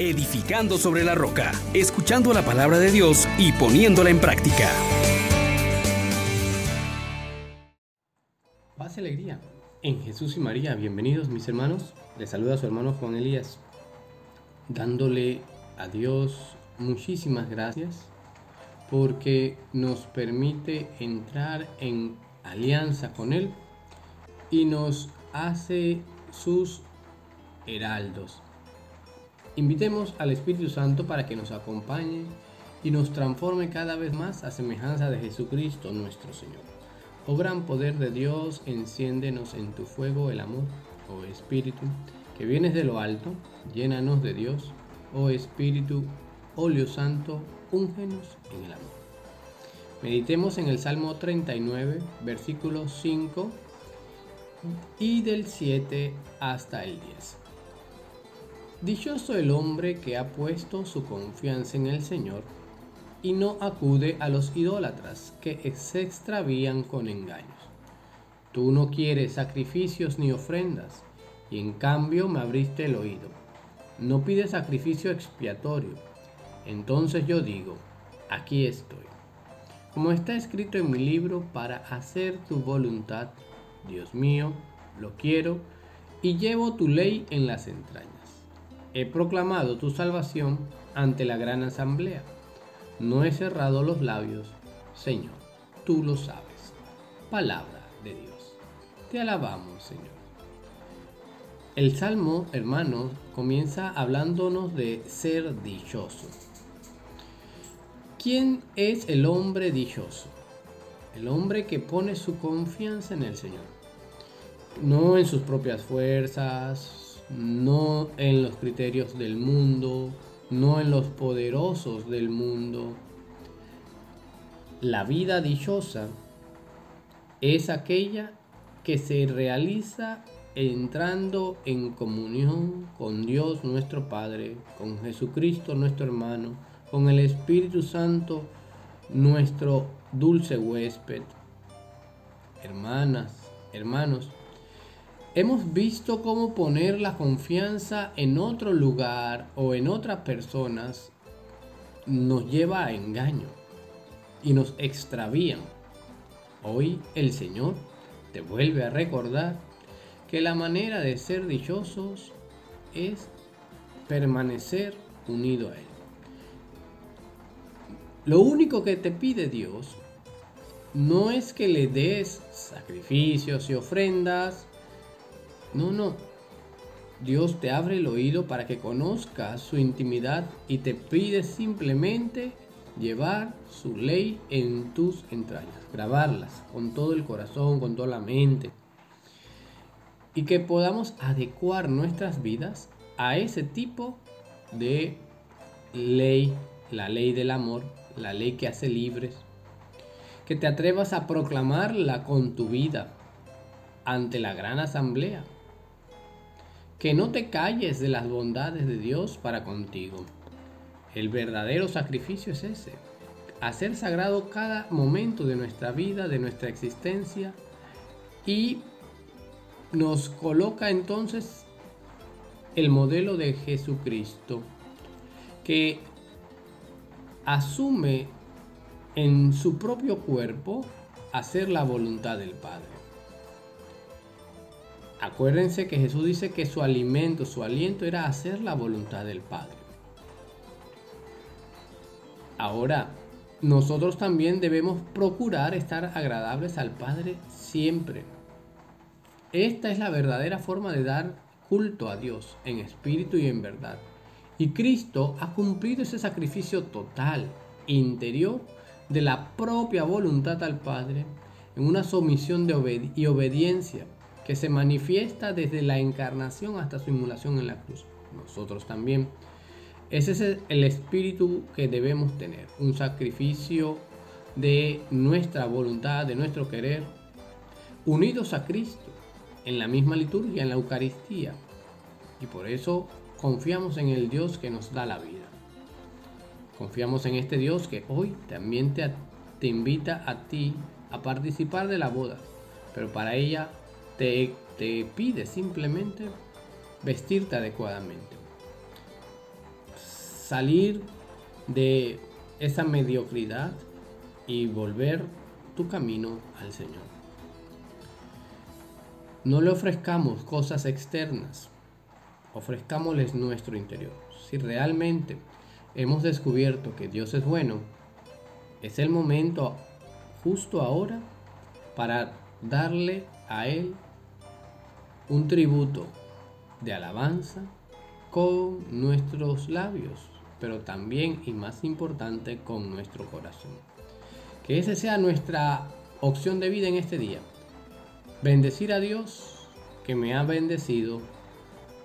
edificando sobre la roca, escuchando la palabra de Dios y poniéndola en práctica. Paz y alegría. En Jesús y María, bienvenidos mis hermanos. Les saluda su hermano Juan Elías, dándole a Dios muchísimas gracias porque nos permite entrar en alianza con Él y nos hace sus heraldos. Invitemos al Espíritu Santo para que nos acompañe y nos transforme cada vez más a semejanza de Jesucristo nuestro Señor. Oh gran poder de Dios, enciéndenos en tu fuego el amor, oh Espíritu, que vienes de lo alto, llénanos de Dios, oh Espíritu, óleo santo, úngenos en el amor. Meditemos en el Salmo 39, versículo 5 y del 7 hasta el 10. Dichoso el hombre que ha puesto su confianza en el Señor y no acude a los idólatras que se extravían con engaños. Tú no quieres sacrificios ni ofrendas, y en cambio me abriste el oído. No pides sacrificio expiatorio. Entonces yo digo, aquí estoy. Como está escrito en mi libro, para hacer tu voluntad, Dios mío, lo quiero, y llevo tu ley en las entrañas. He proclamado tu salvación ante la gran asamblea. No he cerrado los labios, Señor, tú lo sabes. Palabra de Dios. Te alabamos, Señor. El salmo, hermanos, comienza hablándonos de ser dichoso. ¿Quién es el hombre dichoso? El hombre que pone su confianza en el Señor. No en sus propias fuerzas, no en los criterios del mundo, no en los poderosos del mundo. La vida dichosa es aquella que se realiza entrando en comunión con Dios nuestro Padre, con Jesucristo nuestro hermano, con el Espíritu Santo nuestro dulce huésped. Hermanas, hermanos, hemos visto cómo poner la confianza en otro lugar o en otras personas nos lleva a engaño y nos extravían. Hoy el Señor te vuelve a recordar que la manera de ser dichosos es permanecer unido a Él. Lo único que te pide Dios no es que le des sacrificios y ofrendas. No, no. Dios te abre el oído para que conozcas su intimidad y te pide simplemente llevar su ley en tus entrañas, grabarlas con todo el corazón, con toda la mente. Y que podamos adecuar nuestras vidas a ese tipo de ley, la ley del amor, la ley que hace libres, que te atrevas a proclamarla con tu vida ante la gran asamblea, que no te calles de las bondades de Dios para contigo. El verdadero sacrificio es ese, hacer sagrado cada momento de nuestra vida, de nuestra existencia, y nos coloca entonces el modelo de Jesucristo, que asume en su propio cuerpo hacer la voluntad del Padre. Acuérdense que Jesús dice que su alimento, su aliento era hacer la voluntad del Padre. Ahora, nosotros también debemos procurar estar agradables al Padre siempre. Esta es la verdadera forma de dar culto a Dios en espíritu y en verdad. Y Cristo ha cumplido ese sacrificio total, interior, de la propia voluntad al Padre, en una sumisión de y obediencia que se manifiesta desde la encarnación hasta su inmolación en la cruz. Nosotros también. Ese es el espíritu que debemos tener, un sacrificio de nuestra voluntad, de nuestro querer, unidos a Cristo en la misma liturgia, en la Eucaristía. Y por eso confiamos en el Dios que nos da la vida. Confiamos en este Dios que hoy también te, te invita a ti a participar de la boda, pero para ella te, pide simplemente vestirte adecuadamente. salir de esa mediocridad y volver tu camino al Señor. No le ofrezcamos cosas externas, ofrezcámosles nuestro interior. Si realmente hemos descubierto que Dios es bueno, es el momento justo ahora para darle a Él un tributo de alabanza con nuestros labios, pero también y más importante con nuestro corazón. Que esa sea nuestra opción de vida en este día. Bendecir a Dios que me ha bendecido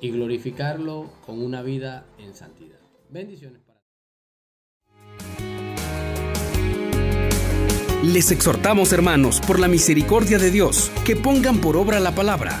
y glorificarlo con una vida en santidad. Bendiciones para Les exhortamos, hermanos, por la misericordia de Dios, que pongan por obra la palabra